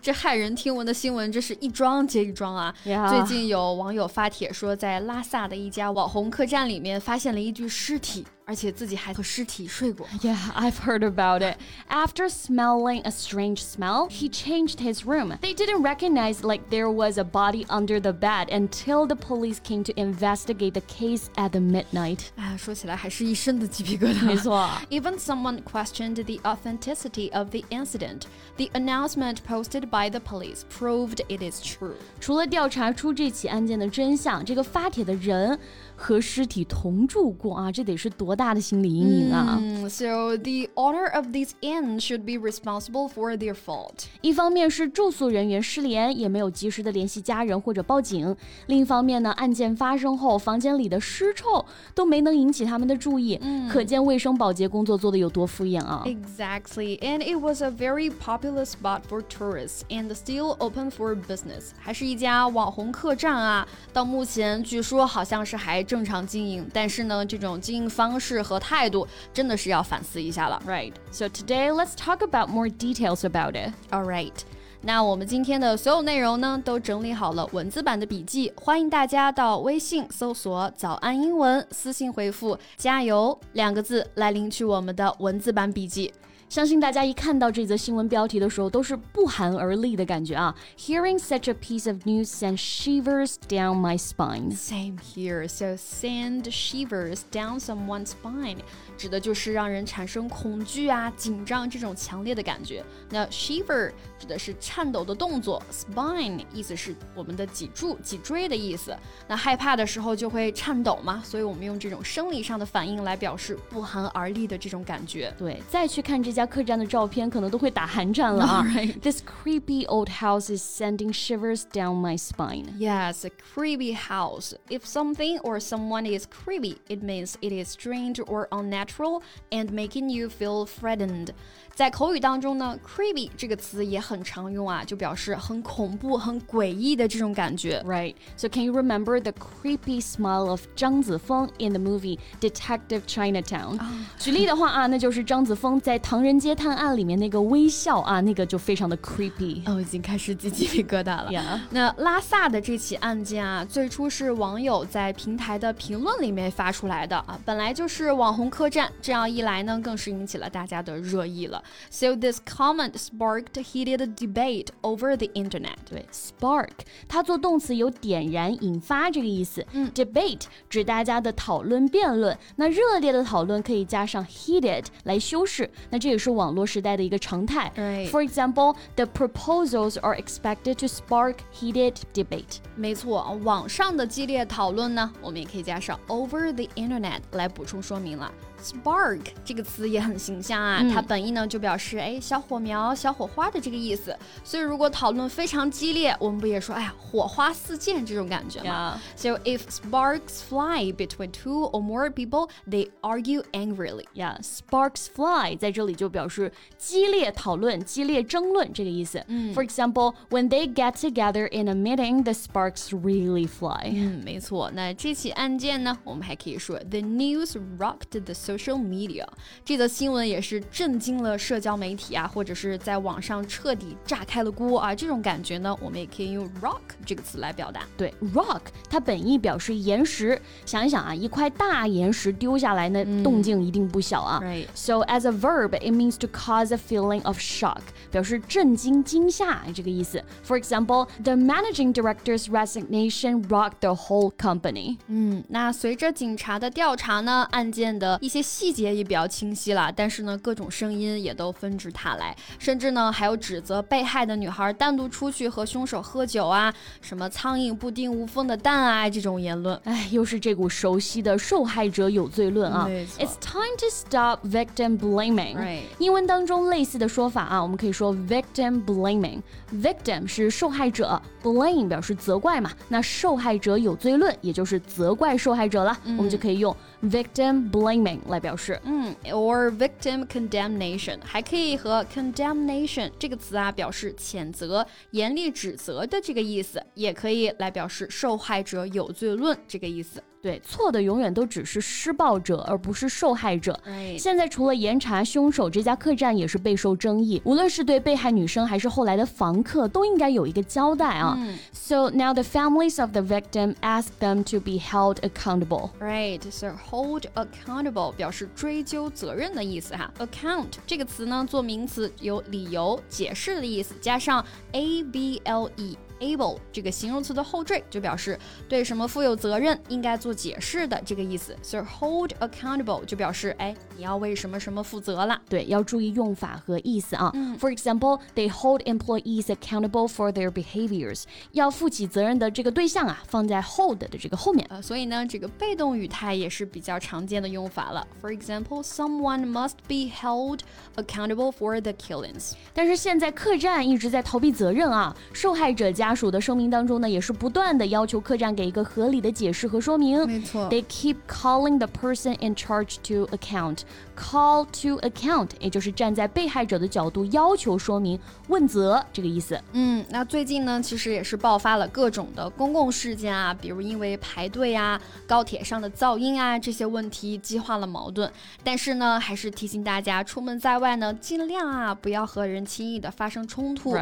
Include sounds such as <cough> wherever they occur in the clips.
这骇人听闻的新闻，这是一桩接一桩啊！最近有网友发帖说，在拉萨的一家网红客栈里面发现了一具尸体。而且自己还和尸体睡过。Yeah, I've heard about it. After smelling a strange smell, he changed his room. They didn't recognize like there was a body under the bed until the police came to investigate the case at the midnight. 啊，说起来还是一身的鸡皮疙瘩。没错。Even someone questioned the authenticity of the incident. The announcement posted by the police proved it is true. 除了调查出这起案件的真相，这个发帖的人。 和尸体同住过啊，这得是多大的心理阴影啊！嗯，So the owner of this inn should be responsible for their fault。一方面是住宿人员失联，也没有及时的联系家人或者报警；另一方面呢，案件发生后，房间里的尸臭都没能引起他们的注意，可见卫生保洁工作做的有多敷衍啊！Exactly, and it was a very popular spot for tourists and still open for business。还是一家网红客栈啊，到目前据说好像是还。正常经营，但是呢，这种经营方式和态度真的是要反思一下了。Right. So today let's talk about more details about it. All right. 那我们今天的所有内容呢，都整理好了文字版的笔记，欢迎大家到微信搜索“早安英文”，私信回复“加油”两个字来领取我们的文字版笔记。相信大家一看到这则新闻标题的时候，都是不寒而栗的感觉啊！Hearing such a piece of news sends shivers down my spine. Same here. So send shivers down someone's spine. 指的就是让人产生恐惧啊、紧张这种强烈的感觉。那 shiver 指的是颤抖的动作，spine 意思是我们的脊柱、脊椎的意思。那害怕的时候就会颤抖嘛，所以我们用这种生理上的反应来表示不寒而栗的这种感觉。对，再去看这家客栈的照片，可能都会打寒战了啊。<laughs> This creepy old house is sending shivers down my spine. Yes, a creepy house. If something or someone is creepy, it means it is strange or unnatural natural and making you feel frightened. 在口语当中呢，creepy 这个词也很常用啊，就表示很恐怖、很诡异的这种感觉。Right. So can you remember the creepy smile of 张子枫 in the movie Detective Chinatown？、Oh. 举例的话啊，那就是张子枫在《唐人 街探案》里面那个微笑啊，那个就非常的 creepy。哦，已经开始鸡皮疙瘩了。那拉萨的这起案件啊，最初是网友在平台的评论里面发出来的啊，本来就是网红客栈，这样一来呢，更是引起了大家的热议了。So this comment sparked heated debate over the internet. 对，spark 它做动词有点燃、引发这个意思。嗯，debate 指大家的讨论、辩论。那热烈的讨论可以加上 heated 来修饰。那这也是网络时代的一个常态。For example, the proposals are expected to spark heated debate. 没错，网上的激烈讨论呢，我们也可以加上 over the internet 来补充说明了。Spark 这个词也很形象啊，它本意呢就表示哎小火苗、小火花的这个意思。所以如果讨论非常激烈，我们不也说哎呀火花四溅这种感觉吗？So if sparks fly between two or more people, they argue angrily. Yeah, sparks fly 在这里就 表示激烈讨论、激烈争论这个意思。For example, when they get together in a meeting, the sparks really fly. 嗯，没错。那这起案件呢，我们还可以说 the news rocked the social media，这则新闻也是震惊了社交媒体啊，或者是在网上彻底炸开了锅啊，这种感觉呢，我们也可以用 rock 这个词来表达。对，rock 它本意表示岩石，想一想啊，一块大岩石丢下来，那动静一定不小啊。Right. So as a verb, it means to cause a feeling of shock，表示震惊、惊吓这个意思。For example, the managing director's resignation rocked the whole company。嗯，那随着警察的调查呢，案件的一些。些细节也比较清晰了，但是呢，各种声音也 都纷至沓来，甚至呢还有指责被害的女孩单独出去和凶手喝酒啊，什么苍蝇不叮无缝的蛋啊这种言论。哎，又是这股熟悉的受害者有罪论啊。It's <laughs> time to stop victim blaming。 英文当中类似的说法啊，我们可以说 victim blaming。victim 是受害者，blame 表示责怪嘛，那受害者有罪论也就是责怪受害者了，我们就可以用 victim blaming 来表示。嗯，or victim condemnation 还可以和 condemnation 这个词啊表示谴责、严厉指责的这个意思，也可以来表示受害者有罪论这个意思。对，错的永远都只是施暴者，而不是受害者。现在除了严查凶手，这家客栈也是备受争议。无论是对被害女生，还是后来的房客，都应该有一个交代啊。So now the families of the victim ask them to be held accountable. Right, so hold accountable 表示追究责任的意思哈。Account 这个词呢，做名词有理由、解释的意思，加上 a b l e。Able 这个形容词的后缀就表示对什么负有责任，应该做解释的这个意思。所以 hold accountable 就表示哎，你要为什么什么负责了。对，要注意用法和意思啊。For example, they hold employees accountable for their behaviors。要负起责任的这个对象啊，放在 hold 的这个后面。呃，所以呢，这个被动语态也是比较常见的用法了。For example, someone must be held accountable for the killings。但是现在客栈一直在逃避责任啊，受害者家。家属的声明当中呢，也是不断的要求客栈给一个合理的解释和说明。没错，They keep calling the person in charge to account. Call to account，也就是站在被害者的角度要求说明、问责这个意思。嗯，那最近呢，其实也是爆发了各种的公共事件啊，比如因为排队啊、高铁上的噪音啊这些问题激化了矛盾。但是呢，还是提醒大家，出门在外呢，尽量啊不要和人轻易的发生冲突。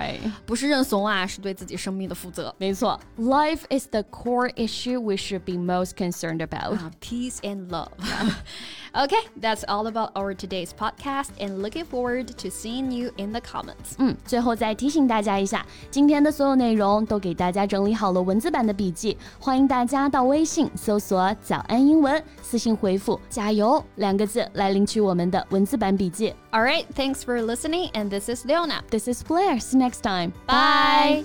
不是认怂啊，是对自己生。命的负责。没错，Life is the core issue we should be most concerned about. Uh, peace and love. <laughs> okay, that's all about our today's podcast, and looking forward to seeing you in the comments. 嗯，最后再提醒大家一下，今天的所有内容都给大家整理好了文字版的笔记，欢迎大家到微信搜索“早安英文”，私信回复“加油”两个字来领取我们的文字版笔记。All right, thanks for listening, and this is Leona. This is Blair. See you next time. Bye.